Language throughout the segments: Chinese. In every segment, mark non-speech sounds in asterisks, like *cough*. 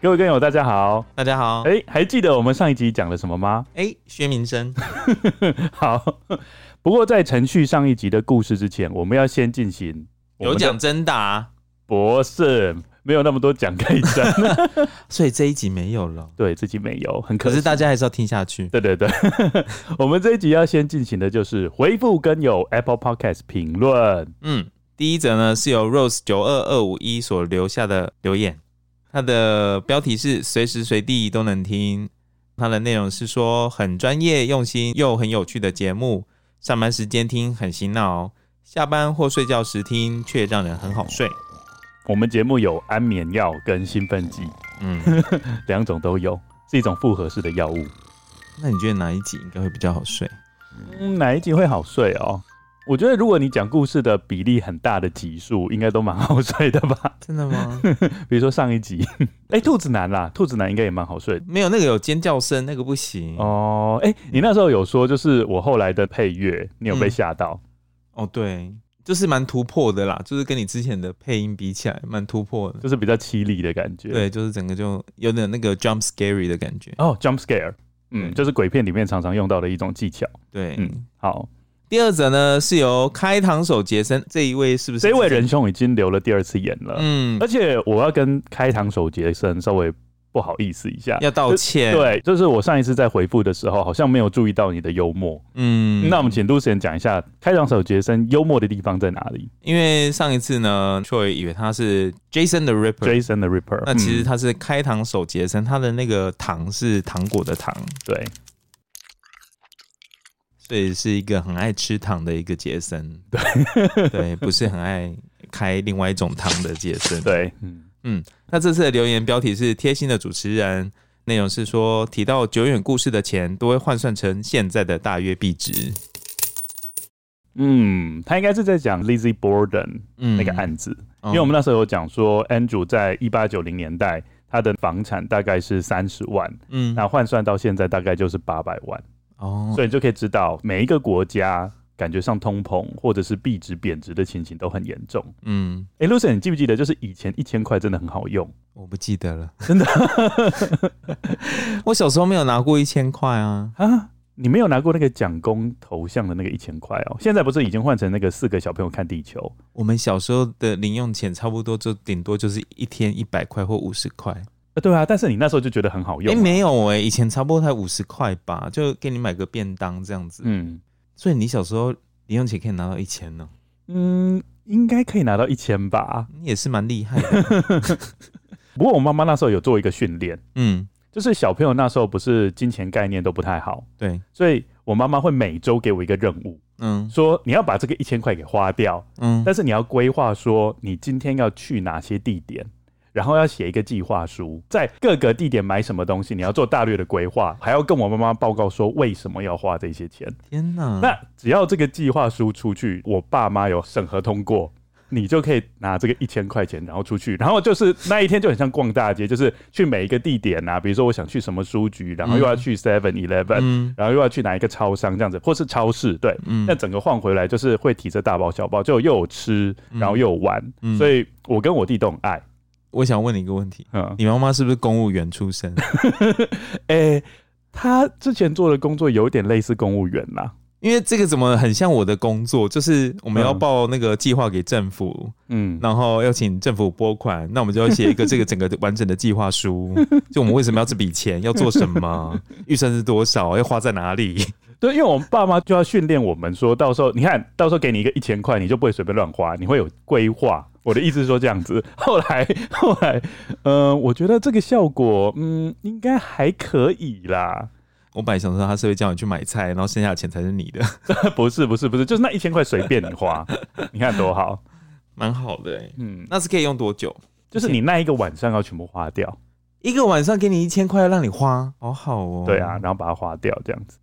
各位观友，大家好，大家好。哎、欸，还记得我们上一集讲了什么吗？哎、欸，薛明生。*laughs* 好，不过在程序上一集的故事之前，我们要先进行有奖征答。博士，没有那么多奖可以争，*laughs* 所以这一集没有了。对，这集没有，很可惜。可是大家还是要听下去。对对对，*laughs* 我们这一集要先进行的就是回复跟有 Apple Podcast 评论。嗯，第一则呢是由 Rose 九二二五一所留下的留言。它的标题是随时随地都能听，它的内容是说很专业、用心又很有趣的节目，上班时间听很洗脑，下班或睡觉时听却让人很好睡。我们节目有安眠药跟兴奋剂，*laughs* 嗯，两种都有，是一种复合式的药物。那你觉得哪一集应该会比较好睡？嗯，哪一集会好睡哦？我觉得，如果你讲故事的比例很大的集数，应该都蛮好睡的吧？真的吗？*laughs* 比如说上一集，*laughs* 哎、欸，兔子男啦，兔子男应该也蛮好睡。没有那个有尖叫声，那个不行哦。哎、欸，你那时候有说，就是我后来的配乐，你有被吓到、嗯？哦，对，就是蛮突破的啦，就是跟你之前的配音比起来，蛮突破的，就是比较凄厉的感觉。对，就是整个就有点那个 jump scary 的感觉。哦，jump scare，嗯，就是鬼片里面常常用到的一种技巧。对，嗯，好。第二则呢，是由开膛手杰森这一位，是不是？这位仁兄已经留了第二次言了，嗯，而且我要跟开膛手杰森稍微不好意思一下，要道歉。对，就是我上一次在回复的时候，好像没有注意到你的幽默，嗯，那我们请 Lucien 讲一下开膛手杰森幽默的地方在哪里？因为上一次呢，Troy 以为他是 Jason the Ripper，Jason the Ripper，那其实他是开膛手杰森，他的那个糖是糖果的糖，对。所以是一个很爱吃糖的一个杰森，对 *laughs* 对，不是很爱开另外一种糖的杰森，对，嗯嗯。那这次的留言标题是贴心的主持人，内容是说提到久远故事的钱都会换算成现在的大约币值。嗯，他应该是在讲 Lizzie Borden 那个案子，嗯、因为我们那时候有讲说 Andrew 在一八九零年代他的房产大概是三十万，嗯，那换算到现在大概就是八百万。哦，所以你就可以知道每一个国家感觉上通膨或者是币值贬值的情形都很严重。嗯，哎、欸、，Lucien，你记不记得就是以前一千块真的很好用？我不记得了，真的。我小时候没有拿过一千块啊啊！你没有拿过那个蒋公头像的那个一千块哦？现在不是已经换成那个四个小朋友看地球？我们小时候的零用钱差不多就顶多就是一天一百块或五十块。对啊，但是你那时候就觉得很好用。哎，没有哎、欸，以前差不多才五十块吧，就给你买个便当这样子。嗯，所以你小时候零用钱可以拿到一千呢？嗯，应该可以拿到一千吧。你也是蛮厉害的。*laughs* 不过我妈妈那时候有做一个训练，嗯，就是小朋友那时候不是金钱概念都不太好，对，所以我妈妈会每周给我一个任务，嗯，说你要把这个一千块给花掉，嗯，但是你要规划说你今天要去哪些地点。然后要写一个计划书，在各个地点买什么东西，你要做大略的规划，还要跟我妈妈报告说为什么要花这些钱。天哪！那只要这个计划书出去，我爸妈有审核通过，你就可以拿这个一千块钱，然后出去，然后就是那一天就很像逛大街，就是去每一个地点啊，比如说我想去什么书局，然后又要去 Seven Eleven，嗯，然后又要去哪一个超商这样子，或是超市，对，嗯，那整个晃回来就是会提着大包小包，就又有吃，然后又有玩，嗯，所以我跟我弟都很爱。我想问你一个问题，嗯，你妈妈是不是公务员出身？哎、欸，她之前做的工作有点类似公务员啦，因为这个怎么很像我的工作，就是我们要报那个计划给政府，嗯，然后要请政府拨款，那我们就要写一个 *laughs* 这个整个完整的计划书，就我们为什么要这笔钱，要做什么，预算是多少，要花在哪里？对，因为我们爸妈就要训练我们，说到时候你看到时候给你一个一千块，你就不会随便乱花，你会有规划。我的意思是说这样子，后来后来，嗯、呃，我觉得这个效果，嗯，应该还可以啦。我本来想说他是会叫你去买菜，然后剩下的钱才是你的，*laughs* 不是不是不是，就是那一千块随便你花，你看多好，*laughs* 蛮好的、欸。嗯，那是可以用多久？就是你那一个晚上要全部花掉。一个晚上给你一千块，让你花，好好哦。对啊，然后把它花掉，这样子。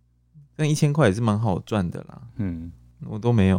那一千块也是蛮好赚的啦。嗯，我都没有，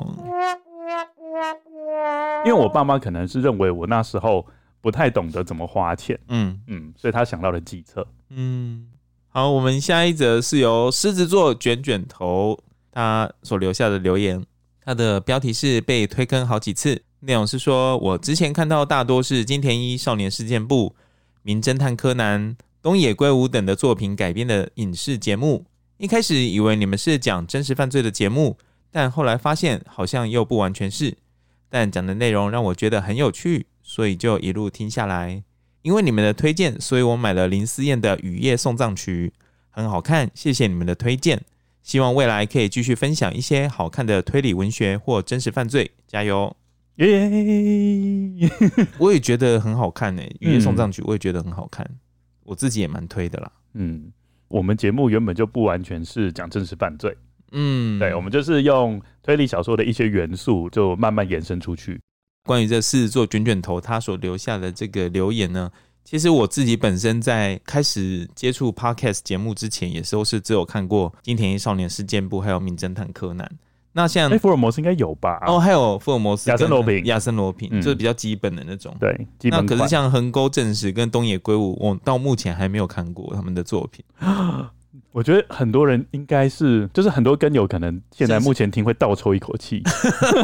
因为我爸妈可能是认为我那时候不太懂得怎么花钱。嗯嗯，所以他想到了计策。嗯，好，我们下一则是由狮子座卷卷头他所留下的留言，他的标题是被推坑好几次，内容是说我之前看到大多是金田一少年事件簿、名侦探柯南、东野圭吾等的作品改编的影视节目。一开始以为你们是讲真实犯罪的节目，但后来发现好像又不完全是。但讲的内容让我觉得很有趣，所以就一路听下来。因为你们的推荐，所以我买了林思燕的《雨夜送葬曲》，很好看。谢谢你们的推荐，希望未来可以继续分享一些好看的推理文学或真实犯罪。加油！耶！*laughs* 我也觉得很好看呢，《雨夜送葬曲》我也觉得很好看，嗯、我自己也蛮推的啦。嗯。我们节目原本就不完全是讲真实犯罪，嗯，对，我们就是用推理小说的一些元素，就慢慢延伸出去。关于这狮子座卷卷头他所留下的这个留言呢，其实我自己本身在开始接触 Podcast 节目之前，也是都是只有看过《金田一少年事件簿》还有《名侦探柯南》。那像福尔摩斯应该有吧？哦，还有福尔摩斯、亚森罗平、亚森罗平，就是比较基本的那种。对，那可是像横沟正史跟东野圭吾，我到目前还没有看过他们的作品。*gasps* 我觉得很多人应该是，就是很多跟友可能现在目前听会倒抽一口气。*laughs*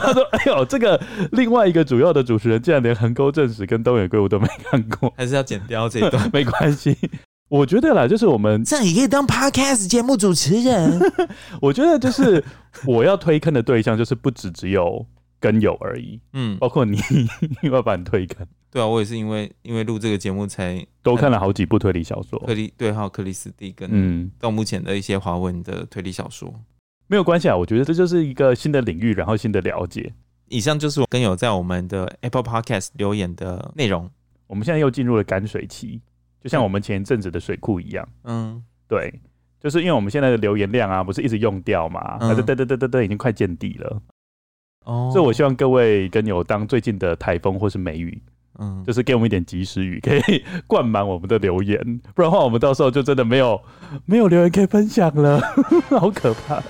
他说：“哎呦，这个另外一个主要的主持人竟然连横沟正史跟东野圭吾都没看过，还是要剪掉这一段？*laughs* 没关系。”我觉得啦，就是我们这样也可以当 podcast 节目主持人。*laughs* 我觉得就是我要推坑的对象，就是不只只有跟友而已。嗯，包括你，*laughs* 因为要把你推坑。对啊，我也是因为因为录这个节目才多看了好几部推理小说。克里对，还有克里斯蒂跟嗯，到目前的一些华文的推理小说。没有关系啊，我觉得这就是一个新的领域，然后新的了解。以上就是我跟友在我们的 Apple Podcast 留言的内容。我们现在又进入了干水期。就像我们前一阵子的水库一样，嗯，对，就是因为我们现在的留言量啊，不是一直用掉嘛，它就嘚嘚嘚嘚嘚，已经快见底了。哦，所以我希望各位跟友当最近的台风或是梅雨，嗯，就是给我们一点及时雨，可以灌满我们的留言，不然的话，我们到时候就真的没有没有留言可以分享了，*laughs* 好可怕。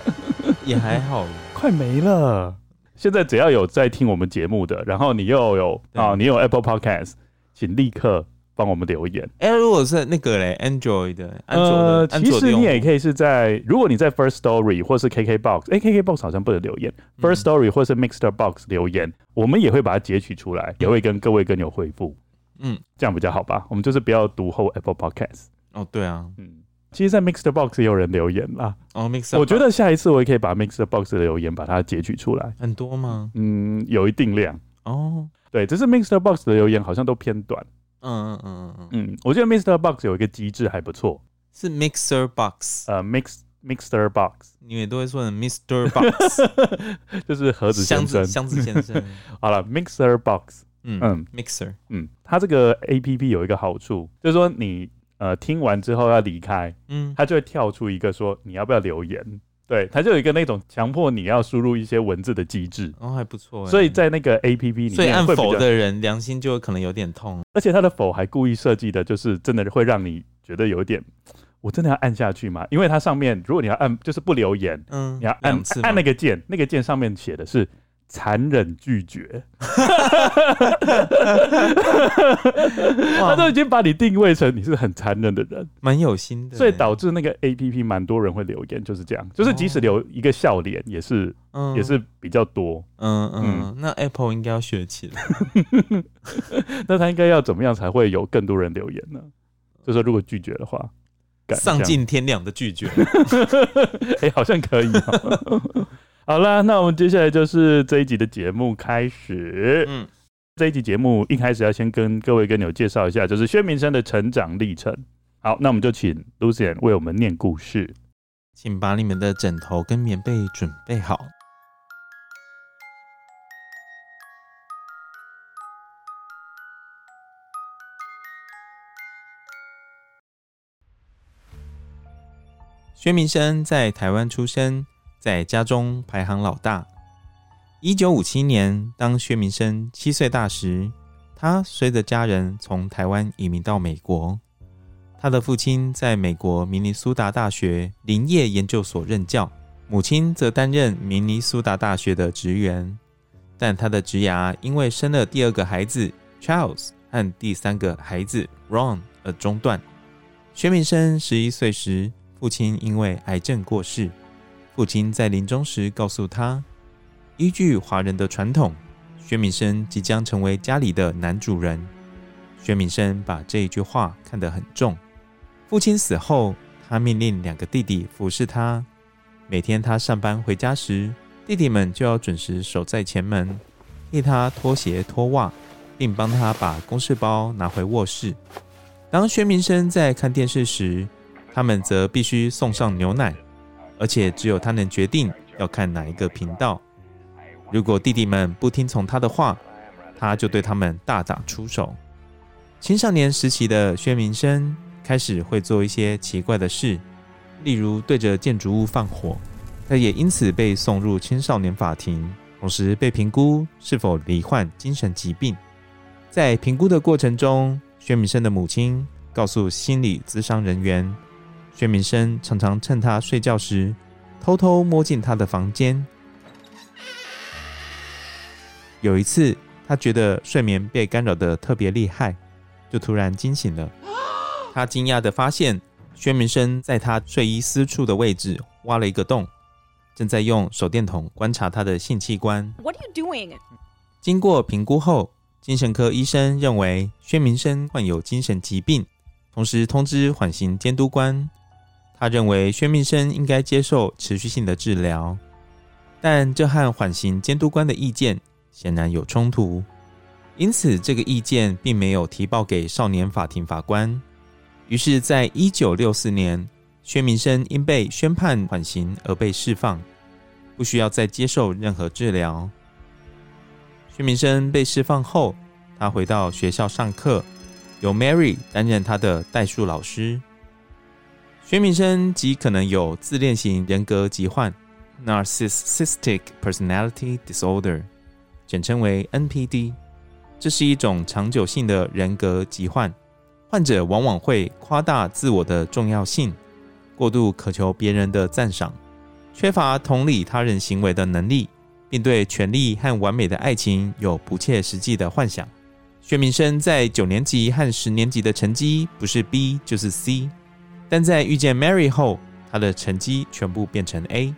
也还好，快没了。现在只要有在听我们节目的，然后你又有啊，你有 Apple Podcast，请立刻。帮我们留言。哎、欸，如果是那个嘞，Android 的，呃，其实你也可以是在，如果你在 First Story 或是 KK Box，哎，KK Box 好像不能留言。嗯、First Story 或是 Mixer Box 留言，我们也会把它截取出来，也会跟各位根友回复。嗯，这样比较好吧？我们就是不要读后 Apple Podcast。哦，对啊，嗯，其实，在 Mixer Box 也有人留言啦。哦，Mixer，我觉得下一次我也可以把 Mixer Box 的留言把它截取出来。很多吗？嗯，有一定量。哦，对，只是 Mixer Box 的留言好像都偏短。嗯嗯嗯嗯。嗯嗯，我觉得 Mixer Box 有一个机制还不错，是 Mixer Box，呃，Mix Mixer Box，你们都会说成 Mr. *laughs* Box，就是盒子先生，箱子先生。*laughs* 好了，Mixer Box，嗯嗯，Mixer，嗯，它这个 APP 有一个好处，就是说你呃听完之后要离开，嗯，它就会跳出一个说你要不要留言。对，它就有一个那种强迫你要输入一些文字的机制，哦，还不错。所以在那个 A P P 里面，所以按否的人良心就可能有点痛。而且它的否还故意设计的，就是真的会让你觉得有一点，我真的要按下去吗？因为它上面如果你要按，就是不留言，嗯，你要按按那个键，那个键上面写的是。残忍拒绝，他都已经把你定位成你是很残忍的人，蛮有心的，所以导致那个 A P P 蛮多人会留言，就是这样，就是即使留一个笑脸，也是，也是比较多。嗯嗯，那 Apple 应该要学起来，*laughs* 那他应该要怎么样才会有更多人留言呢？就是说如果拒绝的话，丧尽天良的拒绝，*laughs* 哎，好像可以。好啦，那我们接下来就是这一集的节目开始。嗯，这一集节目一开始要先跟各位跟友介绍一下，就是薛明生的成长历程。好，那我们就请 Lucian 为我们念故事，请把你们的枕头跟棉被准备好。薛明生在台湾出生。在家中排行老大。一九五七年，当薛明生七岁大时，他随着家人从台湾移民到美国。他的父亲在美国明尼苏达大学林业研究所任教，母亲则担任明尼苏达大学的职员。但他的职涯因为生了第二个孩子 Charles 和第三个孩子 Ron 而中断。薛明生十一岁时，父亲因为癌症过世。父亲在临终时告诉他，依据华人的传统，薛明生即将成为家里的男主人。薛明生把这一句话看得很重。父亲死后，他命令两个弟弟服侍他。每天他上班回家时，弟弟们就要准时守在前门，替他脱鞋脱袜，并帮他把公事包拿回卧室。当薛明生在看电视时，他们则必须送上牛奶，而且只有他能决定要看哪一个频道。如果弟弟们不听从他的话，他就对他们大打出手。青少年时期的薛明生，开始会做一些奇怪的事，例如对着建筑物放火。他也因此被送入青少年法庭，同时被评估是否罹患精神疾病。在评估的过程中，薛明生的母亲告诉心理咨商人员，薛明生常常趁他睡觉时偷偷摸进他的房间。有一次，他觉得睡眠被干扰得特别厉害，就突然惊醒了。他惊讶地发现，薛明生在他睡衣私处的位置挖了一个洞，正在用手电筒观察他的性器官。What are you doing? 经过评估后，精神科医生认为薛明生患有精神疾病，同时通知缓刑监督官。他认为薛明生应该接受持续性的治疗，但这和缓刑监督官的意见显然有冲突，因此这个意见并没有提报给少年法庭法官。于是，在一九六四年，薛明生因被宣判缓刑而被释放，不需要再接受任何治疗。薛明生被释放后，他回到学校上课，由 Mary 担任他的代数老师。薛明生极可能有自恋型人格疾患 （Narcissistic Personality Disorder），简称为 NPD。这是一种长久性的人格疾患。患者往往会夸大自我的重要性，过度渴求别人的赞赏，缺乏同理他人行为的能力，并对权力和完美的爱情有不切实际的幻想。薛明生在九年级和十年级的成绩不是 B 就是 C，但在遇见 Mary 后，他的成绩全部变成 A，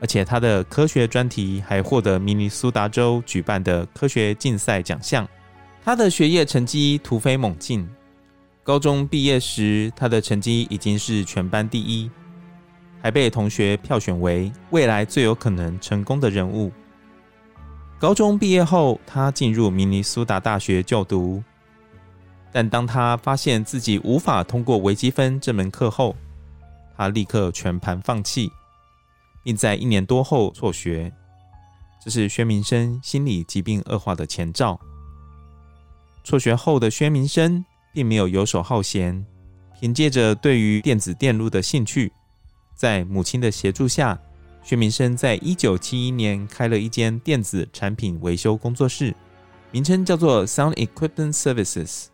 而且他的科学专题还获得明尼苏达州举办的科学竞赛奖项。他的学业成绩突飞猛进。高中毕业时，他的成绩已经是全班第一，还被同学票选为未来最有可能成功的人物。高中毕业后，他进入明尼苏达大学就读，但当他发现自己无法通过微积分这门课后，他立刻全盘放弃，并在一年多后辍学。这是薛明生心理疾病恶化的前兆。辍学后的薛明生。并没有游手好闲，凭借着对于电子电路的兴趣，在母亲的协助下，薛明生在一九七一年开了一间电子产品维修工作室，名称叫做 Sound Equipment Services。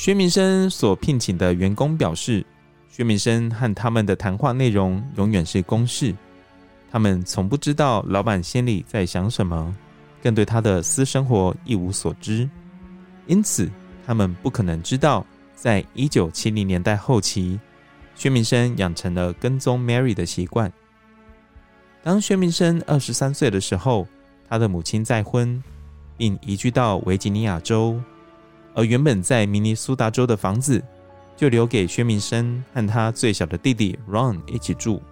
薛明生所聘请的员工表示，薛明生和他们的谈话内容永远是公事，他们从不知道老板心里在想什么，更对他的私生活一无所知，因此。他们不可能知道，在一九七零年代后期，薛明生养成了跟踪 Mary 的习惯。当薛明生二十三岁的时候，他的母亲再婚，并移居到维吉尼亚州，而原本在明尼苏达州的房子就留给薛明生和他最小的弟弟 Ron 一起住。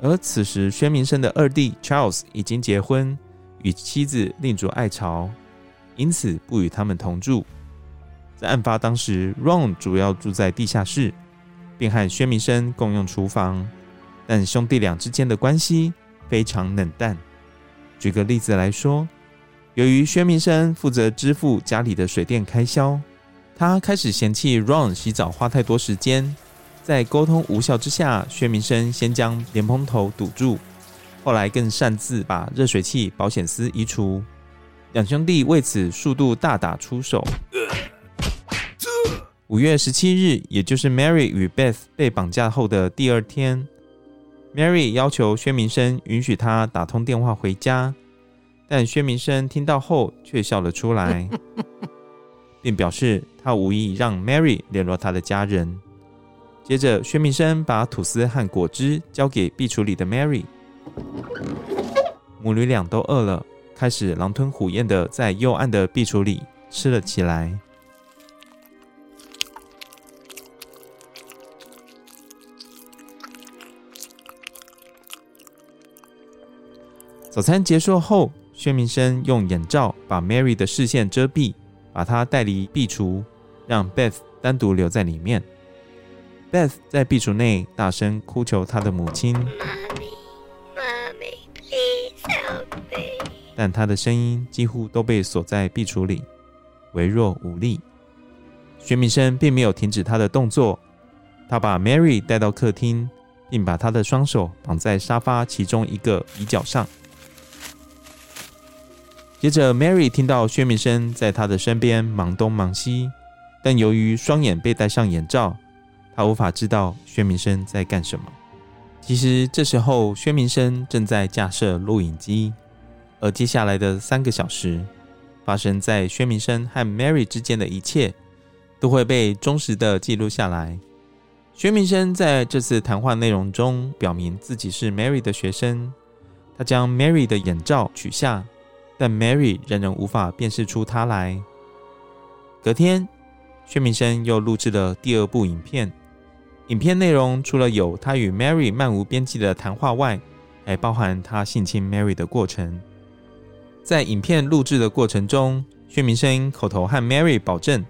而此时，薛明生的二弟 Charles 已经结婚，与妻子另筑爱巢，因此不与他们同住。在案发当时，Ron 主要住在地下室，并和薛明生共用厨房，但兄弟俩之间的关系非常冷淡。举个例子来说，由于薛明生负责支付家里的水电开销，他开始嫌弃 Ron 洗澡花太多时间。在沟通无效之下，薛明生先将莲蓬头堵住，后来更擅自把热水器保险丝移除。两兄弟为此数度大打出手。五月十七日，也就是 Mary 与 Beth 被绑架后的第二天，Mary 要求薛明生允许她打通电话回家，但薛明生听到后却笑了出来，*laughs* 并表示他无意让 Mary 联络他的家人。接着，薛明生把吐司和果汁交给壁橱里的 Mary，母女俩都饿了，开始狼吞虎咽的在幽暗的壁橱里吃了起来。早餐结束后，薛明生用眼罩把 Mary 的视线遮蔽，把她带离壁橱，让 Beth 单独留在里面。Beth 在壁橱内大声哭求她的母亲。但她的声音几乎都被锁在壁橱里，微弱无力。薛明生并没有停止他的动作，他把 Mary 带到客厅，并把她的双手绑在沙发其中一个椅角上。接着，Mary 听到薛明生在她的身边忙东忙西，但由于双眼被戴上眼罩，她无法知道薛明生在干什么。其实这时候，薛明生正在架设录影机，而接下来的三个小时，发生在薛明生和 Mary 之间的一切，都会被忠实的记录下来。薛明生在这次谈话内容中表明自己是 Mary 的学生，他将 Mary 的眼罩取下。但 Mary 仍然无法辨识出他来。隔天，薛明生又录制了第二部影片。影片内容除了有他与 Mary 漫无边际的谈话外，还包含他性侵 Mary 的过程。在影片录制的过程中，薛明生口头和 Mary 保证，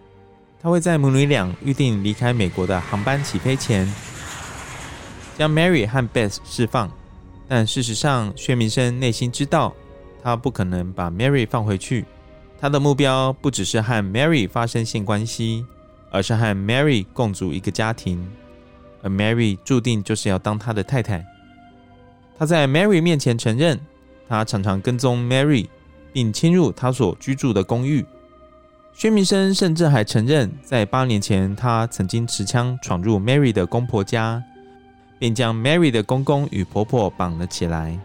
他会在母女俩预定离开美国的航班起飞前，将 Mary 和 Beth 释放。但事实上，薛明生内心知道。他不可能把 Mary 放回去。他的目标不只是和 Mary 发生性关系，而是和 Mary 共组一个家庭。而 Mary 注定就是要当他的太太。他在 Mary 面前承认，他常常跟踪 Mary，并侵入他所居住的公寓。薛明生甚至还承认，在八年前，他曾经持枪闯入 Mary 的公婆家，并将 Mary 的公公与婆婆绑了起来。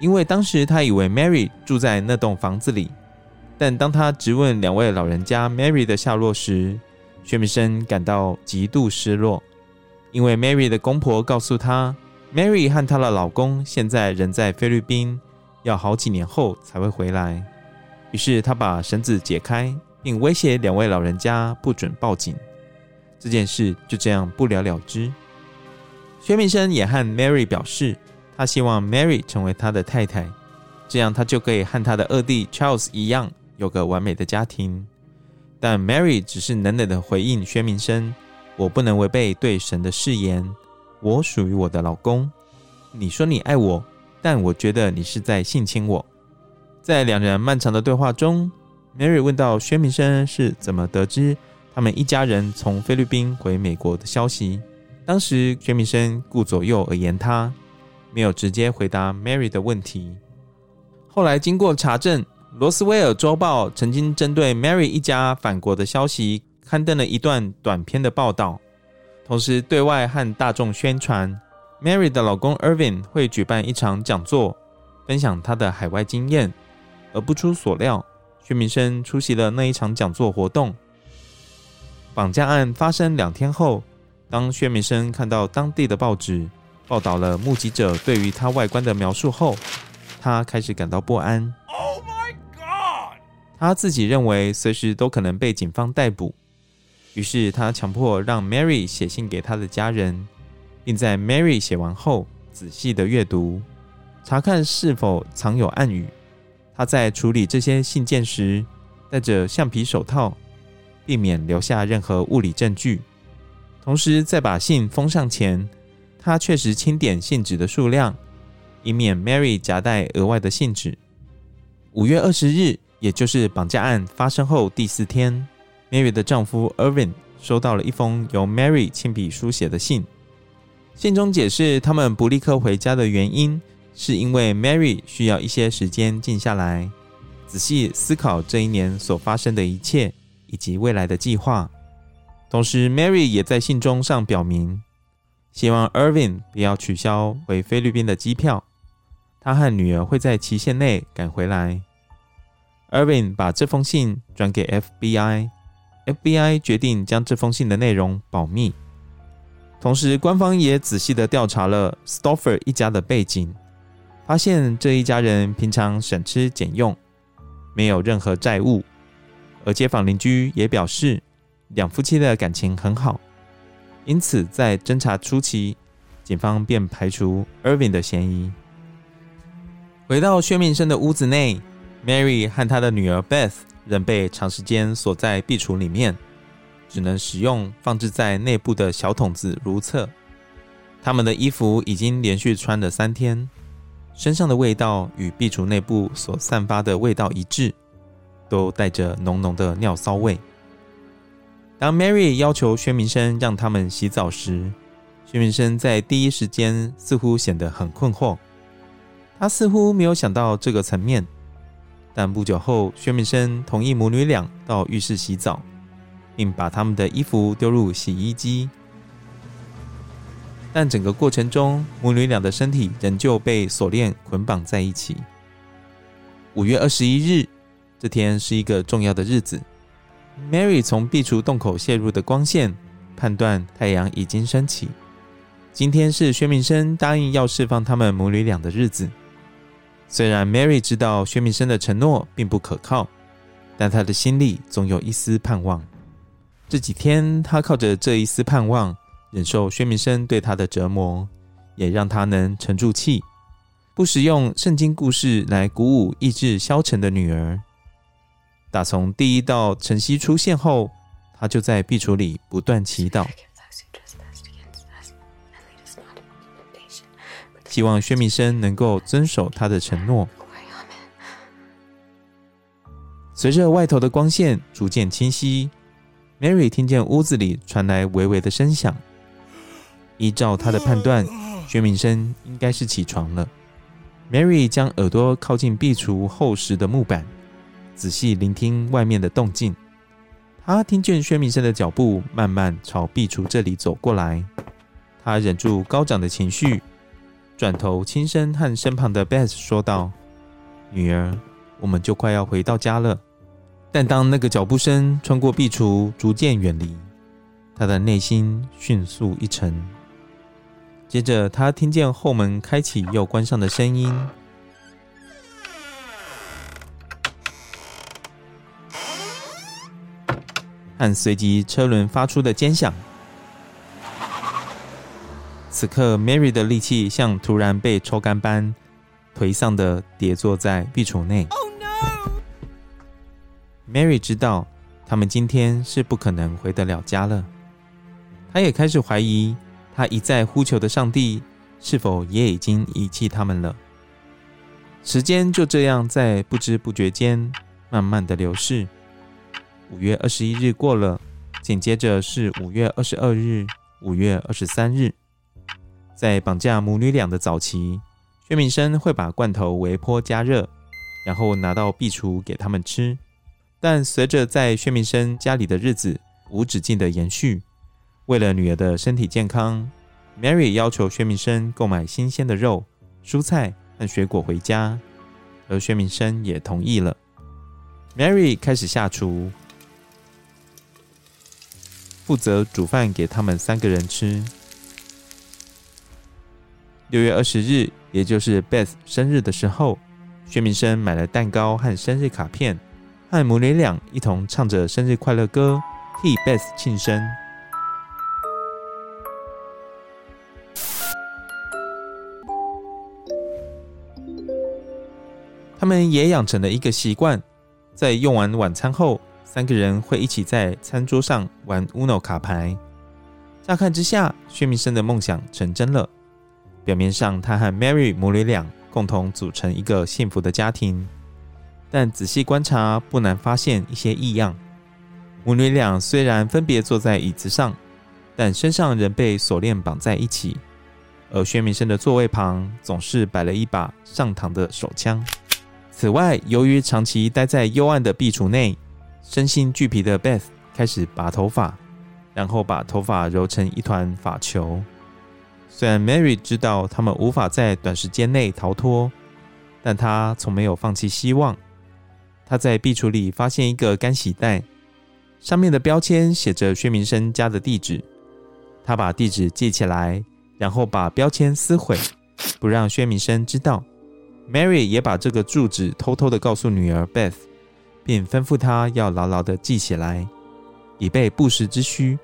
因为当时他以为 Mary 住在那栋房子里，但当他质问两位老人家 Mary 的下落时，薛明生感到极度失落，因为 Mary 的公婆告诉他，Mary 和她的老公现在人在菲律宾，要好几年后才会回来。于是他把绳子解开，并威胁两位老人家不准报警。这件事就这样不了了之。薛明生也和 Mary 表示。他希望 Mary 成为他的太太，这样他就可以和他的二弟 Charles 一样，有个完美的家庭。但 Mary 只是冷冷的回应薛明生：“我不能违背对神的誓言，我属于我的老公。你说你爱我，但我觉得你是在性侵我。”在两人漫长的对话中，Mary 问到薛明生是怎么得知他们一家人从菲律宾回美国的消息。当时薛明生顾左右而言他。没有直接回答 Mary 的问题。后来经过查证，罗斯威尔周报曾经针对 Mary 一家返国的消息刊登了一段短篇的报道，同时对外和大众宣传 Mary 的老公 Irvin 会举办一场讲座，分享他的海外经验。而不出所料，薛明生出席了那一场讲座活动。绑架案发生两天后，当薛明生看到当地的报纸。报道了目击者对于他外观的描述后，他开始感到不安。Oh my God！他自己认为随时都可能被警方逮捕，于是他强迫让 Mary 写信给他的家人，并在 Mary 写完后仔细的阅读，查看是否藏有暗语。他在处理这些信件时，戴着橡皮手套，避免留下任何物理证据，同时在把信封上前。他确实清点信纸的数量，以免 Mary 夹带额外的信纸。五月二十日，也就是绑架案发生后第四天，Mary 的丈夫 Irvin 收到了一封由 Mary 亲笔书写的信。信中解释，他们不立刻回家的原因，是因为 Mary 需要一些时间静下来，仔细思考这一年所发生的一切以及未来的计划。同时，Mary 也在信中上表明，希望 Irving 不要取消回菲律宾的机票，他和女儿会在期限内赶回来。Irvin 把这封信转给 FBI，FBI 决定将这封信的内容保密。同时，官方也仔细的调查了 Stoffer 一家的背景，发现这一家人平常省吃俭用，没有任何债务，而街坊邻居也表示两夫妻的感情很好。因此，在侦查初期，警方便排除 Irving 的嫌疑。回到薛明生的屋子内。Mary 和她的女儿 Beth 仍被长时间锁在壁橱里面，只能使用放置在内部的小桶子如厕。他们的衣服已经连续穿了三天，身上的味道与壁橱内部所散发的味道一致，都带着浓浓的尿骚味。当 Mary 要求薛明生让他们洗澡时，薛明生在第一时间似乎显得很困惑，他似乎没有想到这个层面。但不久后，薛明生同意母女俩到浴室洗澡，并把他们的衣服丢入洗衣机。但整个过程中，母女俩的身体仍旧被锁链捆绑在一起。五月二十一日，这天是一个重要的日子。Mary 从壁橱洞口泄入的光线判断太阳已经升起。今天是薛明生答应要释放他们母女俩的日子。虽然 Mary 知道薛明生的承诺并不可靠，但她的心里总有一丝盼望。这几天，她靠着这一丝盼望，忍受薛明生对她的折磨，也让她能沉住气，不时用圣经故事来鼓舞意志消沉的女儿。打从第一道晨曦出现后，他就在壁橱里不断祈祷。希望薛明生能够遵守他的承诺。随着外头的光线逐渐清晰，Mary 听见屋子里传来微微的声响。依照她的判断，薛明生应该是起床了。Mary 将耳朵靠近壁橱厚实的木板，仔细聆听外面的动静。她听见薛明生的脚步慢慢朝壁橱这里走过来，她忍住高涨的情绪。转头轻声和身旁的 Beth 说道：“女儿，我们就快要回到家了。”但当那个脚步声穿过壁橱，逐渐远离，她的内心迅速一沉。接着，她听见后门开启又关上的声音，和随即车轮发出的尖响。此刻，Mary 的力气像突然被抽干般，颓丧的跌坐在壁橱内。Oh, no! Mary 知道他们今天是不可能回得了家了。她也开始怀疑，她一再呼求的上帝是否也已经遗弃他们了。时间就这样在不知不觉间慢慢的流逝。五月二十一日过了，紧接着是五月二十二日、五月二十三日。在绑架母女俩的早期，薛明生会把罐头微波加热，然后拿到壁橱给他们吃。但随着在薛明生家里的日子无止境的延续，为了女儿的身体健康，Mary 要求薛明生购买新鲜的肉、蔬菜和水果回家，而薛明生也同意了。Mary 开始下厨，负责煮饭给他们三个人吃。六月二十日，也就是 Beth 生日的时候，薛明生买了蛋糕和生日卡片，和母女俩一同唱着生日快乐歌，替 Beth 庆生。他们也养成了一个习惯，在用完晚餐后，三个人会一起在餐桌上玩 Uno 卡牌。乍看之下，薛明生的梦想成真了。表面上，他和 Mary 母女俩共同组成一个幸福的家庭，但仔细观察，不难发现一些异样。母女俩虽然分别坐在椅子上，但身上仍被锁链绑在一起。而薛明生的座位旁总是摆了一把上膛的手枪。此外，由于长期待在幽暗的壁橱内，身心俱疲的 Beth 开始拔头发，然后把头发揉成一团发球。虽然 Mary 知道他们无法在短时间内逃脱，但她从没有放弃希望。她在壁橱里发现一个干洗袋，上面的标签写着薛明生家的地址。她把地址记起来，然后把标签撕毁，不让薛明生知道。Mary 也把这个住址偷偷的告诉女儿 Beth，并吩咐他要牢牢的记起来，以备不时之需。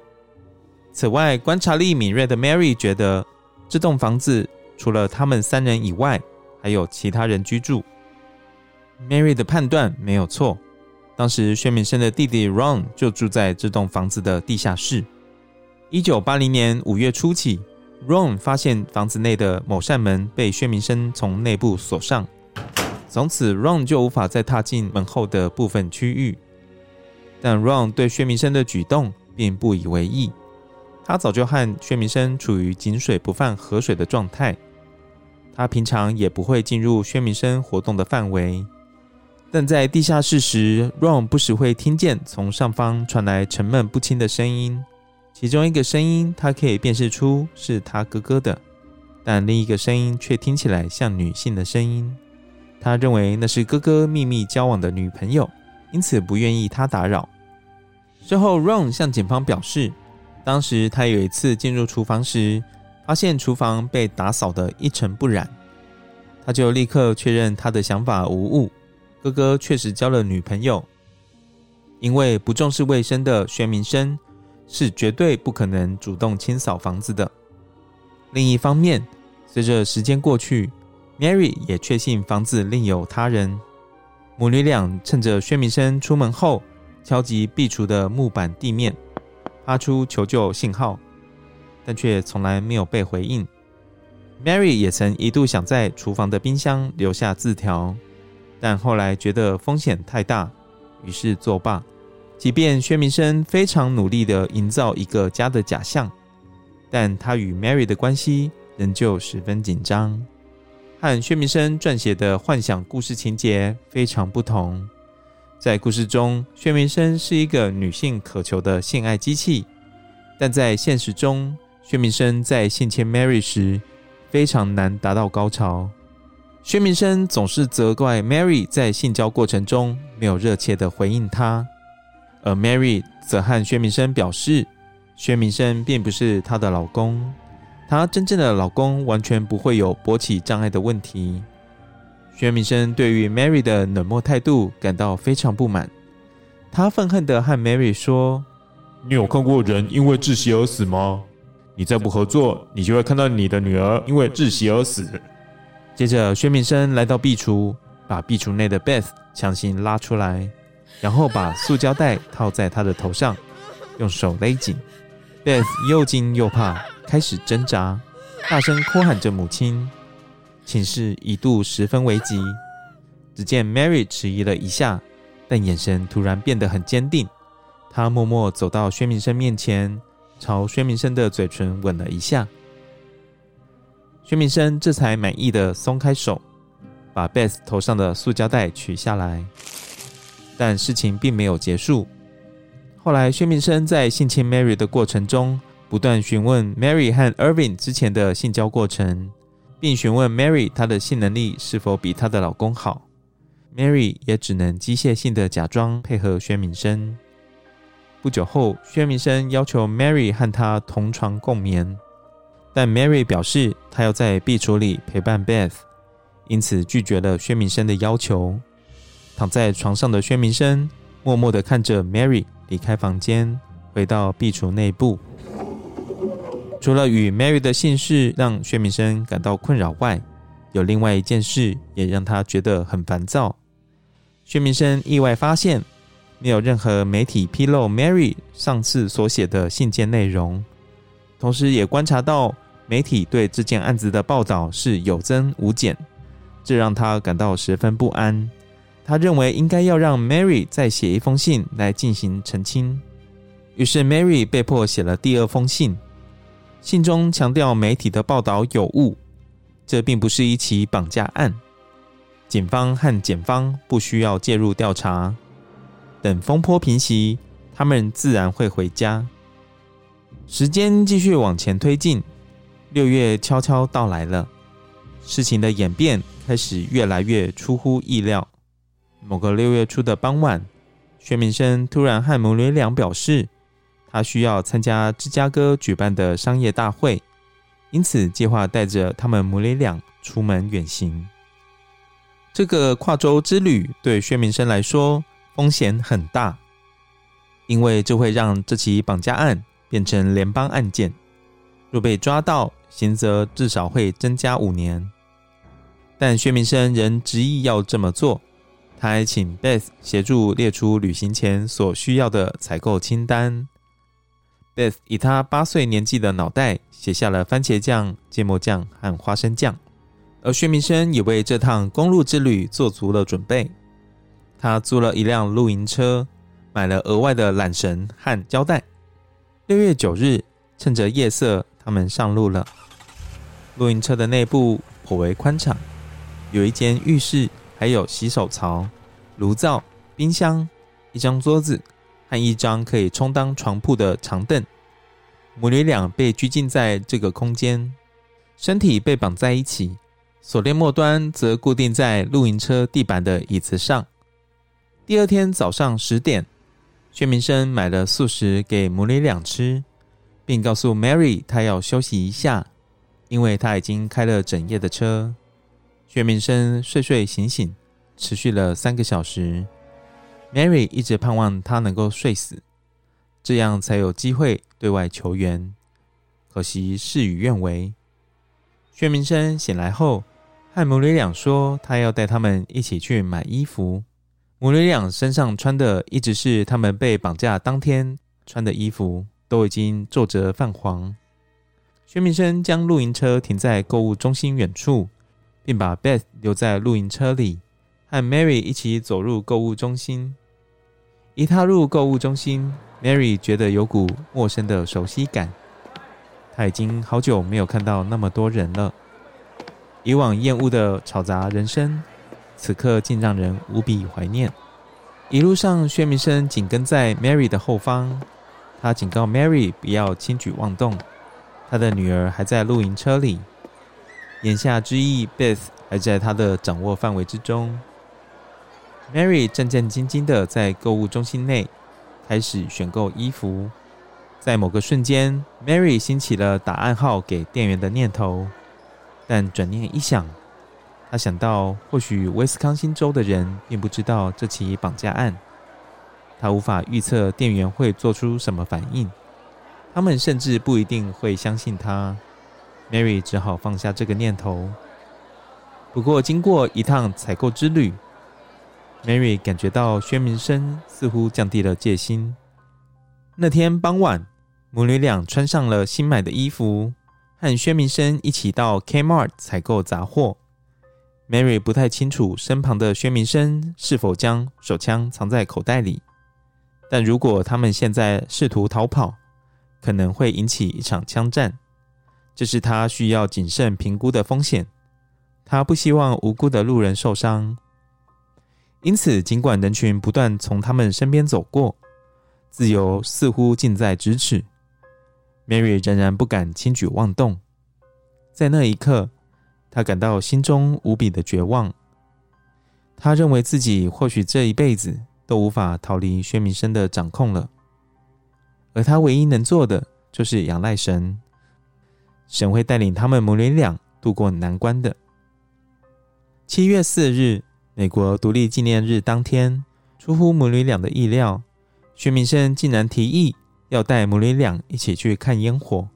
此外，观察力敏锐的 Mary 觉得这栋房子除了他们三人以外，还有其他人居住。Mary 的判断没有错，当时薛明生的弟弟 Ron 就住在这栋房子的地下室。一九八零年五月初起。Ron 发现房子内的某扇门被薛明生从内部锁上，从此 Ron 就无法再踏进门后的部分区域。但 Ron 对薛明生的举动并不以为意，他早就和薛明生处于井水不犯河水的状态，他平常也不会进入薛明生活动的范围。但在地下室时，Ron 不时会听见从上方传来沉闷不清的声音。其中一个声音，他可以辨识出是他哥哥的，但另一个声音却听起来像女性的声音。他认为那是哥哥秘密交往的女朋友，因此不愿意他打扰。之后，Ron 向警方表示，当时他有一次进入厨房时，发现厨房被打扫得一尘不染，他就立刻确认他的想法无误，哥哥确实交了女朋友。因为不重视卫生的薛明生。是绝对不可能主动清扫房子的。另一方面，随着时间过去，Mary 也确信房子另有他人。母女俩趁着薛明生出门后，敲击壁橱的木板地面，发出求救信号，但却从来没有被回应。Mary 也曾一度想在厨房的冰箱留下字条，但后来觉得风险太大，于是作罢。即便薛明生非常努力地营造一个家的假象，但他与 Mary 的关系仍旧十分紧张，和薛明生撰写的幻想故事情节非常不同。在故事中，薛明生是一个女性渴求的性爱机器，但在现实中，薛明生在性侵 Mary 时非常难达到高潮。薛明生总是责怪 Mary 在性交过程中没有热切地回应他。而 Mary 则和薛明生表示，薛明生并不是她的老公，她真正的老公完全不会有勃起障碍的问题。薛明生对于 Mary 的冷漠态度感到非常不满，他愤恨地和 Mary 说：“你有看过人因为窒息而死吗？你再不合作，你就会看到你的女儿因为窒息而死。”接着，薛明生来到壁橱，把壁橱内的 Beth 强行拉出来。然后把塑胶袋套在她的头上，用手勒紧。Beth 又惊又怕，开始挣扎，大声哭喊着母亲。情势一度十分危急。只见 Mary 迟疑了一下，但眼神突然变得很坚定。她默默走到薛明生面前，朝薛明生的嘴唇吻了一下。薛明生这才满意的松开手，把 Beth 头上的塑胶袋取下来。但事情并没有结束。后来，薛明生在性侵 Mary 的过程中，不断询问 Mary 和 Irving 之前的性交过程，并询问 Mary 她的性能力是否比她的老公好。Mary 也只能机械性的假装配合薛明生。不久后，薛明生要求 Mary 和他同床共眠，但 Mary 表示她要在壁橱里陪伴 Beth，因此拒绝了薛明生的要求。躺在床上的薛明生默默的看着 Mary 离开房间，回到壁橱内部。除了与 Mary 的姓氏让薛明生感到困扰外，有另外一件事也让他觉得很烦躁。薛明生意外发现，没有任何媒体披露 Mary 上次所写的信件内容，同时也观察到媒体对这件案子的报道是有增无减，这让他感到十分不安。他认为应该要让 Mary 再写一封信来进行澄清，于是 Mary 被迫写了第二封信。信中强调媒体的报道有误，这并不是一起绑架案，警方和检方不需要介入调查。等风波平息，他们自然会回家。时间继续往前推进，六月悄悄到来了。事情的演变开始越来越出乎意料。某个六月初的傍晚，薛明生突然和母女俩表示，他需要参加芝加哥举办的商业大会，因此计划带着他们母女俩出门远行。这个跨州之旅对薛明生来说风险很大，因为这会让这起绑架案变成联邦案件，若被抓到，刑责至少会增加五年。但薛明生仍执意要这么做。他还请 Beth 协助列出旅行前所需要的采购清单。Beth 以他八岁年纪的脑袋写下了番茄酱、芥末酱和花生酱，而薛明生也为这趟公路之旅做足了准备。他租了一辆露营车，买了额外的缆绳和胶带。六月九日，趁着夜色，他们上路了。露营车的内部颇为宽敞，有一间浴室。还有洗手槽、炉灶、冰箱、一张桌子和一张可以充当床铺的长凳。母女俩被拘禁在这个空间，身体被绑在一起，锁链末端则固定在露营车地板的椅子上。第二天早上十点，薛明生买了素食给母女俩吃，并告诉 Mary 她要休息一下，因为她已经开了整夜的车。薛明生睡睡醒醒，持续了三个小时。Mary 一直盼望他能够睡死，这样才有机会对外求援。可惜事与愿违。薛明生醒来后，和母女俩说，他要带他们一起去买衣服。母女俩身上穿的一直是他们被绑架当天穿的衣服，都已经皱褶泛黄。薛明生将露营车停在购物中心远处。并把 Beth 留在露营车里，和 Mary 一起走入购物中心。一踏入购物中心，Mary 觉得有股陌生的熟悉感。她已经好久没有看到那么多人了，以往厌恶的吵杂人声，此刻竟让人无比怀念。一路上，薛明生紧跟在 Mary 的后方，他警告 Mary 不要轻举妄动，他的女儿还在露营车里。言下之意，Beth 还在他的掌握范围之中。Mary 战战兢兢的在购物中心内开始选购衣服。在某个瞬间，Mary 兴起了打暗号给店员的念头，但转念一想，他想到或许威斯康星州的人并不知道这起绑架案，他无法预测店员会做出什么反应，他们甚至不一定会相信他。Mary 只好放下这个念头。不过，经过一趟采购之旅，Mary 感觉到薛明生似乎降低了戒心。那天傍晚，母女俩穿上了新买的衣服，和薛明生一起到 Kmart 采购杂货。Mary 不太清楚身旁的薛明生是否将手枪藏在口袋里，但如果他们现在试图逃跑，可能会引起一场枪战。这是他需要谨慎评估的风险。他不希望无辜的路人受伤，因此，尽管人群不断从他们身边走过，自由似乎近在咫尺，Mary 仍然不敢轻举妄动。在那一刻，他感到心中无比的绝望。他认为自己或许这一辈子都无法逃离薛明生的掌控了，而他唯一能做的就是仰赖神。神会带领他们母女俩度过难关的。七月四日，美国独立纪念日当天，出乎母女俩的意料，薛明生竟然提议要带母女俩一起去看烟火。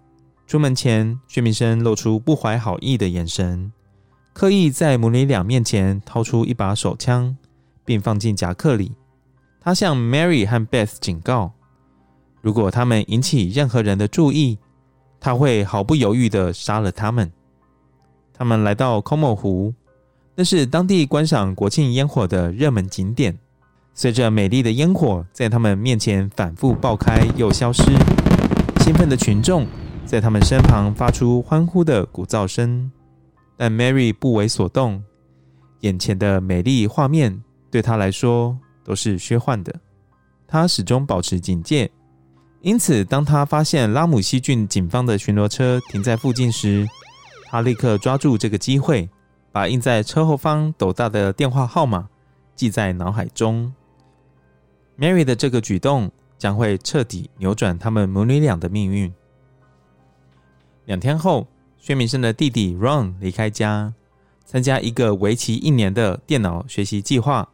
出门前，薛明生露出不怀好意的眼神，刻意在母女俩面前掏出一把手枪，并放进夹克里。他向 Mary 和 Beth 警告，如果他们引起任何人的注意，他会毫不犹豫地杀了他们。他们来到 Como 湖，那是当地观赏国庆烟火的热门景点。随着美丽的烟火在他们面前反复爆开又消失，兴奋的群众在他们身旁发出欢呼的鼓噪声。但 Mary 不为所动，眼前的美丽画面对她来说都是虚幻的。她始终保持警戒。因此，当他发现拉姆西郡警方的巡逻车停在附近时，他立刻抓住这个机会，把印在车后方斗大的电话号码记在脑海中。Mary 的这个举动将会彻底扭转他们母女俩的命运。两天后，薛明生的弟弟 Ron 离开家，参加一个为期一年的电脑学习计划。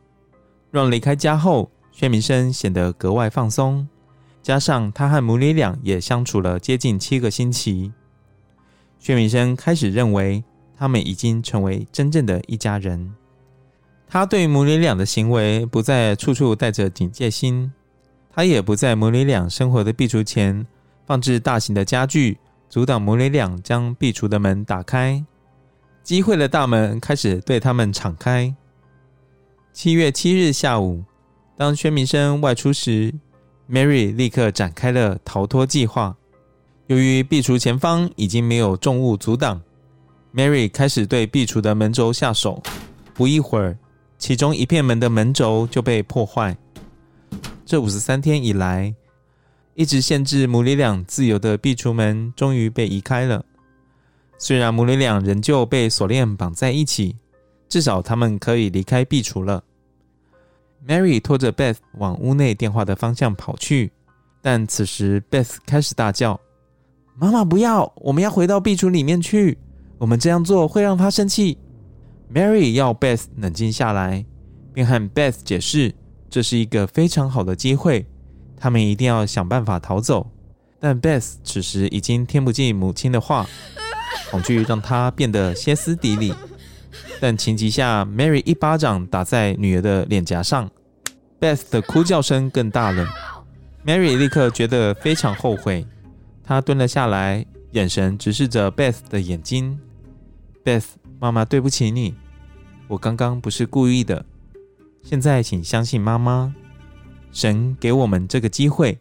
Ron 离开家后，薛明生显得格外放松，加上他和母女俩也相处了接近七个星期，薛明生开始认为他们已经成为真正的一家人。他对母女俩的行为不再处处带着警戒心，他也不在母女俩生活的壁橱前放置大型的家具，阻挡母女俩将壁橱的门打开。机会的大门开始对他们敞开。七月七日下午，当薛明生外出时，Mary 立刻展开了逃脱计划。由于壁橱前方已经没有重物阻挡，Mary 开始对壁橱的门轴下手。不一会儿，其中一片门的门轴就被破坏。这五十三天以来，一直限制母女俩自由的壁橱门终于被移开了。虽然母女俩仍旧被锁链绑在一起，至少他们可以离开壁橱了。Mary 拖着 Beth 往屋内电话的方向跑去，但此时 Beth 开始大叫：“妈妈，不要！我们要回到壁橱里面去。我们这样做会让她生气。” Mary 要 Beth 冷静下来，并和 Beth 解释这是一个非常好的机会，他们一定要想办法逃走。但 Beth 此时已经听不进母亲的话，恐惧让她变得歇斯底里。但情急下，Mary 一巴掌打在女儿的脸颊上，Beth 的哭叫声更大了。Mary 立刻觉得非常后悔，她蹲了下来，眼神直视着 Beth 的眼睛。Beth。妈妈，对不起你，我刚刚不是故意的。现在，请相信妈妈，神给我们这个机会，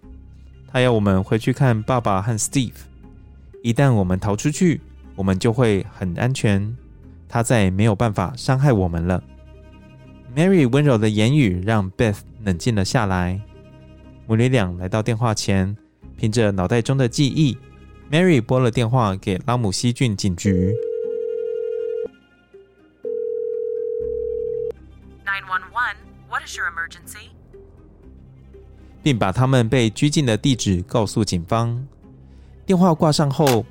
他要我们回去看爸爸和 Steve。一旦我们逃出去，我们就会很安全，他再也没有办法伤害我们了。Mary 温柔的言语让 Beth 冷静了下来。母女俩来到电话前，凭着脑袋中的记忆，Mary 拨了电话给拉姆西郡警局。911，What is your emergency？并把他们被拘禁的地址告诉警方。电话挂上后，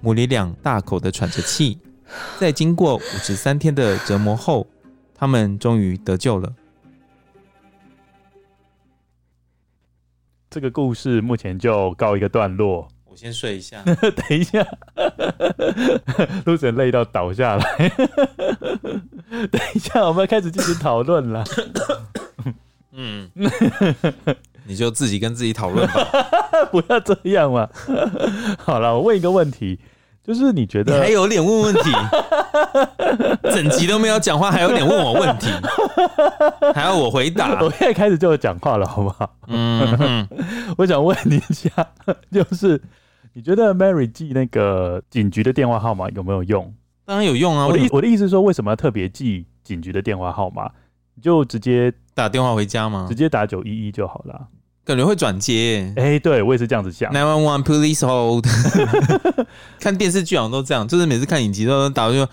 母女俩大口的喘着气。在经过五十三天的折磨后，他们终于得救了。这个故事目前就告一个段落。我先睡一下，*laughs* 等一下，*laughs* 路人累到倒下来。*laughs* 等一下，我们要开始进行讨论了。嗯，你就自己跟自己讨论吧，不要这样嘛。好了，我问一个问题，就是你觉得你还有脸问问题？*laughs* 整集都没有讲话，还有脸问我问题？还要我回答？我现在开始就有讲话了，好不好？嗯，我想问你一下，*laughs* 就是。你觉得 Mary 记那个警局的电话号码有没有用？当然有用啊！我的意我的意思是说，为什么要特别记警局的电话号码？你就直接打电话回家吗？直接打九一一就好了。感觉会转接。哎、欸，对我也是这样子想。Nine one one Please hold。*laughs* 看电视剧好像都这样，就是每次看影集都打就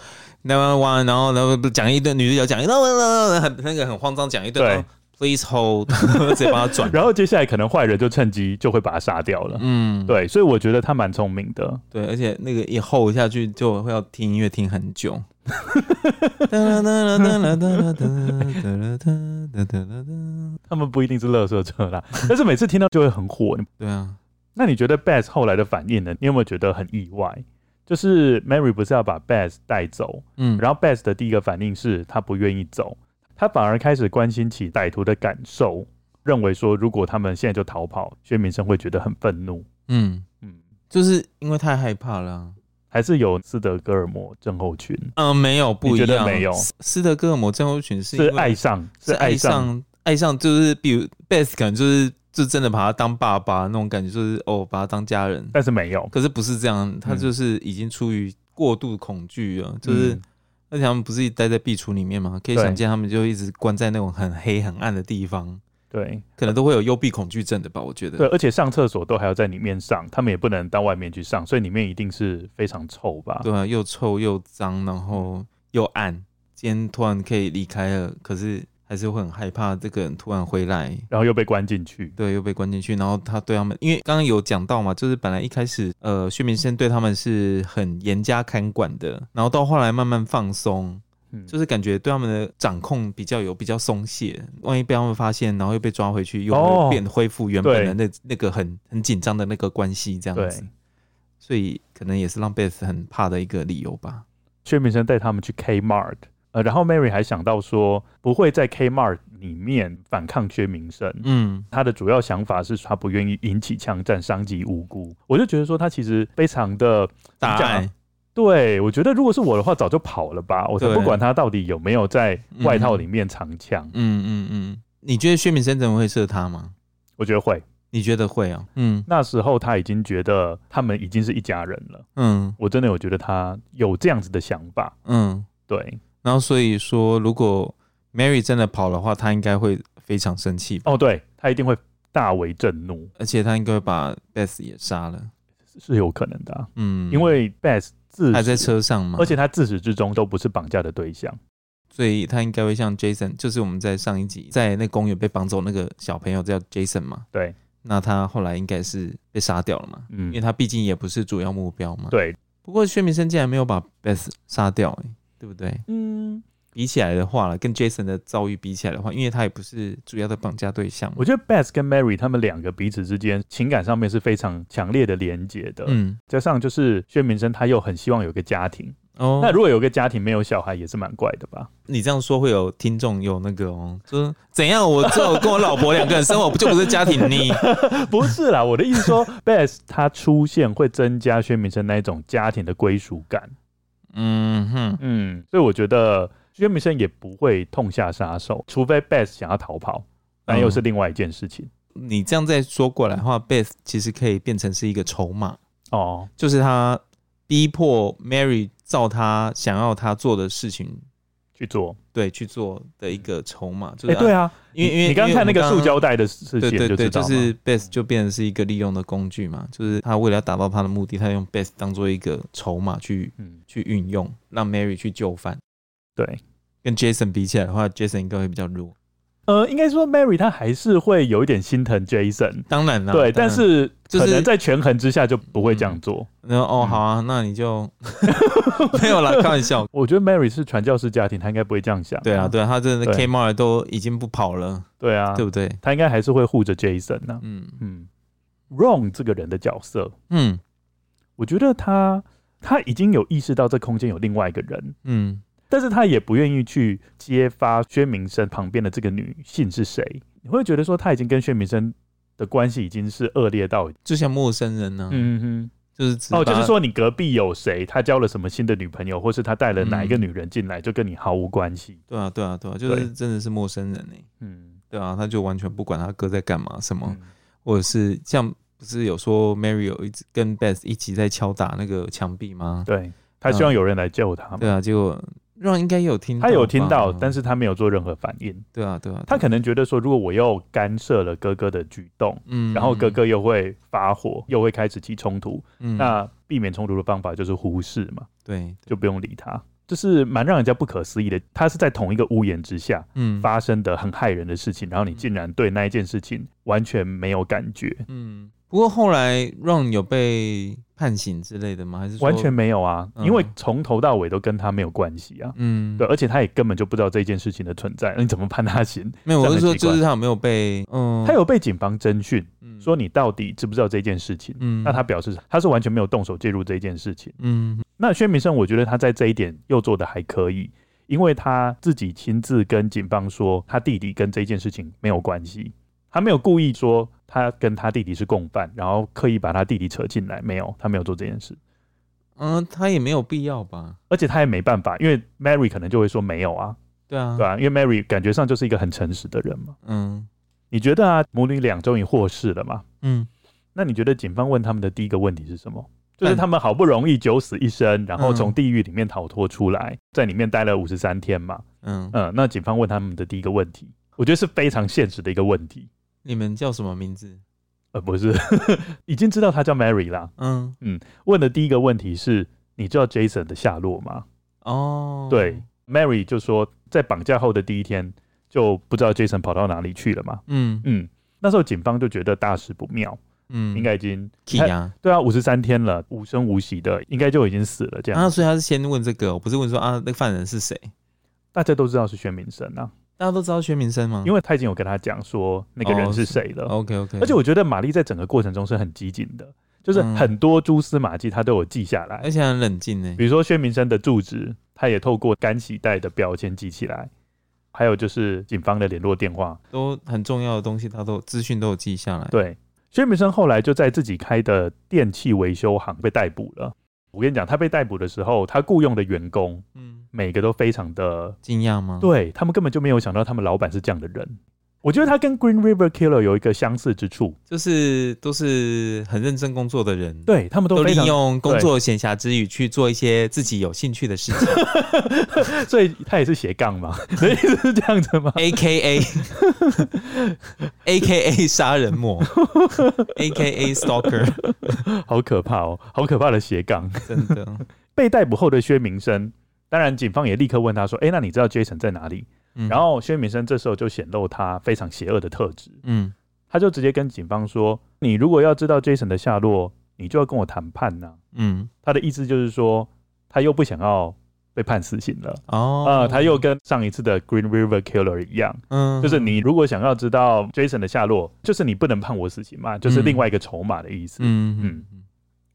Nine one one，然后然后讲一顿，女主角讲一顿，很那个很慌张讲一顿。对。Please hold，*laughs* 直接帮他转。然后接下来可能坏人就趁机就会把他杀掉了。嗯，对，所以我觉得他蛮聪明的。对，而且那个一 hold 下去就会要听音乐听很久。*laughs* 他们不一定是乐色车啦，*laughs* 但是每次听到就会很火。对啊，那你觉得 Bass 后来的反应呢？你有没有觉得很意外？就是 Mary 不是要把 Bass 带走，嗯，然后 Bass 的第一个反应是他不愿意走。他反而开始关心起歹徒的感受，认为说如果他们现在就逃跑，薛明生会觉得很愤怒。嗯嗯，就是因为太害怕了啊，还是有斯德哥尔摩症候群？嗯，没有，不一样，没有。斯德哥尔摩症候群是是爱上，是爱上，爱上，就是比如 Beth 可能就是就真的把他当爸爸那种感觉，就是哦，把他当家人。但是没有，可是不是这样，他就是已经出于过度恐惧了，就是。嗯而且他们不是待在壁橱里面吗？可以想见，他们就一直关在那种很黑很暗的地方，对，可能都会有幽闭恐惧症的吧？我觉得。对，而且上厕所都还要在里面上，他们也不能到外面去上，所以里面一定是非常臭吧？对啊，又臭又脏，然后又暗。今天突然可以离开了，可是还是会很害怕这个人突然回来，然后又被关进去。对，又被关进去。然后他对他们，因为刚刚有讲到嘛，就是本来一开始，呃，薛明生对他们是很严加看管的，然后到后来慢慢放松。就是感觉对他们的掌控比较有比较松懈，万一被他们发现，然后又被抓回去，又会变恢复原本的那那个很很紧张的那个关系这样子，所以可能也是让 Beth 很怕的一个理由吧。薛明生带他们去 Kmart，呃，然后 Mary 还想到说不会在 Kmart 里面反抗薛明生，嗯，他的主要想法是他不愿意引起枪战，伤及无辜。我就觉得说他其实非常的大爱。对，我觉得如果是我的话，早就跑了吧。我才不管他到底有没有在外套里面藏枪。嗯嗯嗯，你觉得薛明生怎么会射他吗？我觉得会。你觉得会啊？嗯，那时候他已经觉得他们已经是一家人了。嗯，我真的有觉得他有这样子的想法。嗯，对。然后所以说，如果 Mary 真的跑的话，他应该会非常生气。哦，对，他一定会大为震怒，而且他应该会把 Beth 也杀了，是有可能的啊。嗯，因为 Beth。还在车上吗？而且他自始至终都不是绑架的对象，所以他应该会像 Jason，就是我们在上一集在那公园被绑走那个小朋友叫 Jason 嘛？对，那他后来应该是被杀掉了嘛？嗯，因为他毕竟也不是主要目标嘛。对，不过薛明生竟然没有把 Beth 杀掉，欸，对不对？嗯。比起来的话了，跟 Jason 的遭遇比起来的话，因为他也不是主要的绑架对象。我觉得 Beth 跟 Mary 他们两个彼此之间情感上面是非常强烈的连接的。嗯，加上就是薛明生他又很希望有个家庭。哦，那如果有个家庭没有小孩也是蛮怪的吧？你这样说会有听众有那个哦，说怎样？我只有跟我老婆两个人生活，不就不是家庭呢？*laughs* 不是啦，我的意思说，Beth 他出现会增加薛明生那一种家庭的归属感。嗯哼，嗯，所以我觉得。薛明生也不会痛下杀手，除非 Beth 想要逃跑，那又是另外一件事情。嗯、你这样再说过来的话，Beth 其实可以变成是一个筹码哦，就是他逼迫 Mary 照他想要他做的事情去做，对，去做的一个筹码。就是、欸、对啊，因为因为你刚看那个塑胶袋的事情，对对对，就是 Beth 就变成是一个利用的工具嘛，就是他为了要达到他的目的，他用 Beth 当做一个筹码去、嗯、去运用，让 Mary 去就范。对，跟 Jason 比起来的话，Jason 应该会比较弱。呃，应该说 Mary 她还是会有一点心疼 Jason。当然了，对，但是可能在权衡之下就不会这样做。然后哦，好啊，那你就 *laughs* 没有啦，*laughs* 开玩笑。我觉得 Mary 是传教士家庭，她应该不会这样想。对啊，对啊，她真的 Kmart 都已经不跑了。对啊，对不对？她应该还是会护着 Jason 呢。嗯嗯，Ron 这个人的角色，嗯，我觉得他他已经有意识到这空间有另外一个人，嗯。但是他也不愿意去揭发薛明生旁边的这个女性是谁，你会觉得说他已经跟薛明生的关系已经是恶劣到就像陌生人呢、啊。嗯哼，就是哦，就是说你隔壁有谁，他交了什么新的女朋友，或是他带了哪一个女人进来，就跟你毫无关系、嗯。对啊，对啊，对啊，就是真的是陌生人呢。嗯，对啊，他就完全不管他哥在干嘛什么，嗯、或者是像不是有说 Mary 有一直跟 Beth 一起在敲打那个墙壁吗？对，他希望有人来救他。对啊，结果。Ron 应该有听到，他有听到，但是他没有做任何反应。对啊，对啊，他可能觉得说，如果我又干涉了哥哥的举动，嗯，然后哥哥又会发火，又会开始起冲突，嗯，那避免冲突的方法就是忽视嘛，对，就不用理他，这是蛮让人家不可思议的。他是在同一个屋檐之下，嗯，发生的很害人的事情，然后你竟然对那一件事情完全没有感觉，嗯。不过后来 Ron 有被判刑之类的吗？还是完全没有啊？因为从头到尾都跟他没有关系啊。嗯，对，而且他也根本就不知道这件事情的存在，那你怎么判他刑？没有，我是说，就是他有没有被？嗯，他有被警方侦讯，说你到底知不知道这件事情？嗯，那他表示他是完全没有动手介入这件事情。嗯，那薛明生，我觉得他在这一点又做的还可以，因为他自己亲自跟警方说，他弟弟跟这件事情没有关系。他没有故意说他跟他弟弟是共犯，然后刻意把他弟弟扯进来，没有，他没有做这件事。嗯，他也没有必要吧，而且他也没办法，因为 Mary 可能就会说没有啊，对啊，对啊，因为 Mary 感觉上就是一个很诚实的人嘛。嗯，你觉得啊，母女俩终于获释了嘛？嗯，那你觉得警方问他们的第一个问题是什么？就是他们好不容易九死一生，然后从地狱里面逃脱出来，在里面待了五十三天嘛。嗯嗯，那警方问他们的第一个问题。我觉得是非常现实的一个问题。你们叫什么名字？呃，不是，*laughs* 已经知道他叫 Mary 啦。嗯嗯，问的第一个问题是，你知道 Jason 的下落吗？哦，对，Mary 就说在绑架后的第一天就不知道 Jason 跑到哪里去了嘛。嗯嗯，那时候警方就觉得大事不妙，嗯，应该已经对啊，五十三天了，无声无息的，应该就已经死了这样。啊，所以他是先问这个，我不是问说啊，那个犯人是谁？大家都知道是宣明生啊。大家都知道薛明生吗？因为他已经有跟他讲说那个人是谁了。OK OK。而且我觉得玛丽在整个过程中是很机警的，就是很多蛛丝马迹他都有记下来，而且很冷静呢。比如说薛明生的住址，他也透过干洗袋的标签记起来，还有就是警方的联络电话，都很重要的东西，他都资讯都有记下来。对，薛明生后来就在自己开的电器维修行被逮捕了。我跟你讲，他被逮捕的时候，他雇佣的员工，嗯，每个都非常的惊讶吗？对，他们根本就没有想到他们老板是这样的人。我觉得他跟 Green River Killer 有一个相似之处，就是都是很认真工作的人，对他们都都利用工作闲暇之余去做一些自己有兴趣的事情，*laughs* 所以他也是斜杠嘛，*laughs* 所以是这样子吗？A K A *laughs* A K A 杀人魔，A K A Stalker，好可怕哦，好可怕的斜杠，真的。被逮捕后的薛明生，当然警方也立刻问他说：“哎、欸，那你知道 Jason 在哪里？”嗯、然后薛明生这时候就显露他非常邪恶的特质，嗯，他就直接跟警方说：“你如果要知道 Jason 的下落，你就要跟我谈判呐、啊。”嗯，他的意思就是说，他又不想要被判死刑了。哦，啊、呃，他又跟上一次的 Green River Killer 一样，嗯，就是你如果想要知道 Jason 的下落，就是你不能判我死刑嘛，就是另外一个筹码的意思。嗯嗯，嗯，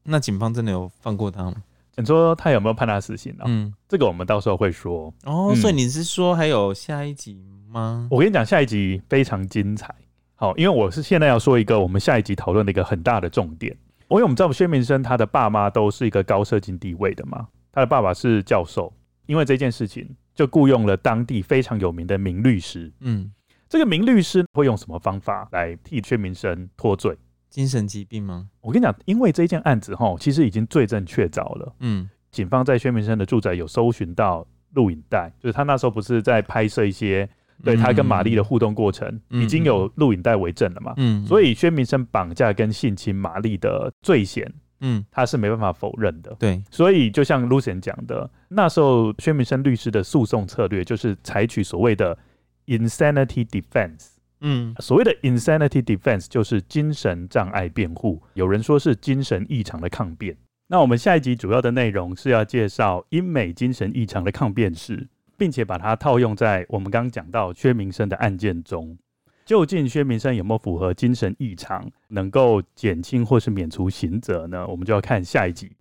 那警方真的有放过他吗？你说他有没有判他死刑啊？嗯，这个我们到时候会说。哦，嗯、所以你是说还有下一集吗？我跟你讲，下一集非常精彩。好，因为我是现在要说一个我们下一集讨论的一个很大的重点。因为我们知道薛明生他的爸妈都是一个高社经地位的嘛，他的爸爸是教授，因为这件事情就雇佣了当地非常有名的名律师。嗯，这个名律师会用什么方法来替薛明生脱罪？精神疾病吗？我跟你讲，因为这件案子哈，其实已经罪证确凿了。嗯，警方在薛明生的住宅有搜寻到录影带，就是他那时候不是在拍摄一些对他跟玛丽的互动过程，嗯、已经有录影带为证了嘛。嗯，所以薛明生绑架跟性侵玛丽的罪嫌，嗯，他是没办法否认的。对，所以就像 Lucien 讲的，那时候薛明生律师的诉讼策略就是采取所谓的 insanity defense。嗯，所谓的 insanity defense 就是精神障碍辩护，有人说是精神异常的抗辩。那我们下一集主要的内容是要介绍英美精神异常的抗辩史，并且把它套用在我们刚刚讲到薛明生的案件中。究竟薛明生有没有符合精神异常，能够减轻或是免除刑责呢？我们就要看下一集。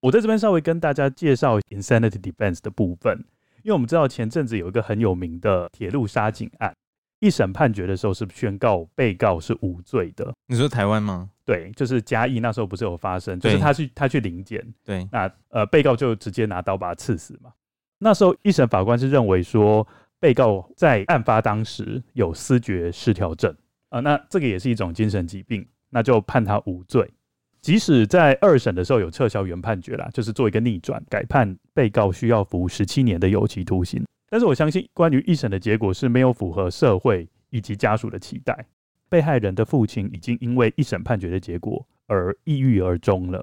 我在这边稍微跟大家介绍 insanity defense 的部分，因为我们知道前阵子有一个很有名的铁路杀警案。一审判决的时候是宣告被告是无罪的。你说台湾吗？对，就是嘉义那时候不是有发生，就是他去他去临检，对，那呃被告就直接拿刀把他刺死嘛。那时候一审法官是认为说被告在案发当时有思觉失调症啊，那这个也是一种精神疾病，那就判他无罪。即使在二审的时候有撤销原判决啦，就是做一个逆转，改判被告需要服十七年的有期徒刑。但是我相信，关于一审的结果是没有符合社会以及家属的期待。被害人的父亲已经因为一审判决的结果而抑郁而终了。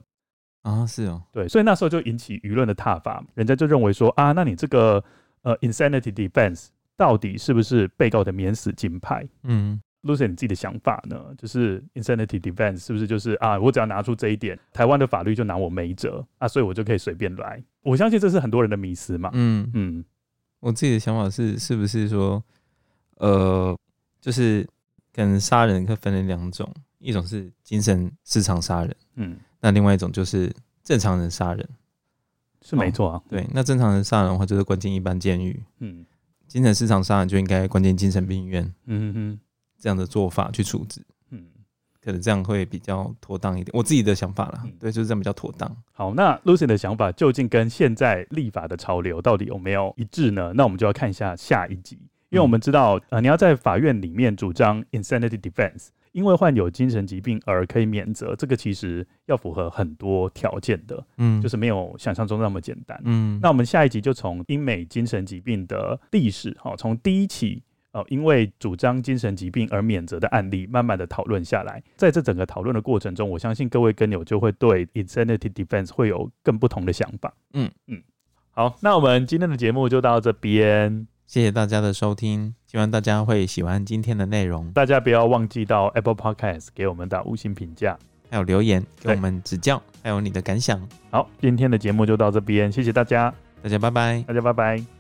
啊，是哦，对，所以那时候就引起舆论的挞伐，人家就认为说啊，那你这个呃 insanity defense 到底是不是被告的免死金牌？嗯，Lucien，你自己的想法呢？就是 insanity defense 是不是就是啊，我只要拿出这一点，台湾的法律就拿我没辙啊，所以我就可以随便来？我相信这是很多人的迷思嘛。嗯嗯。我自己的想法是，是不是说，呃，就是可能杀人可分为两种，一种是精神市场杀人，嗯，那另外一种就是正常人杀人，是没错啊、哦。对，那正常人杀人的话，就是关进一般监狱，嗯，精神市场杀人就应该关进精神病院，嗯哼哼，这样的做法去处置。可能这样会比较妥当一点，我自己的想法啦，嗯、对，就是这样比较妥当。好，那 Lucien 的想法究竟跟现在立法的潮流到底有没有一致呢？那我们就要看一下下一集，因为我们知道，呃，你要在法院里面主张 insanity defense，因为患有精神疾病而可以免责，这个其实要符合很多条件的，嗯，就是没有想象中那么简单，嗯。那我们下一集就从英美精神疾病的历史，哈，从第一起。呃，因为主张精神疾病而免责的案例，慢慢的讨论下来。在这整个讨论的过程中，我相信各位跟友就会对 insanity defense 会有更不同的想法。嗯嗯，好，那我们今天的节目就到这边，谢谢大家的收听，希望大家会喜欢今天的内容。大家不要忘记到 Apple Podcast 给我们打五星评价，还有留言给我们指教，还有你的感想。好，今天的节目就到这边，谢谢大家，大家拜拜，大家拜拜。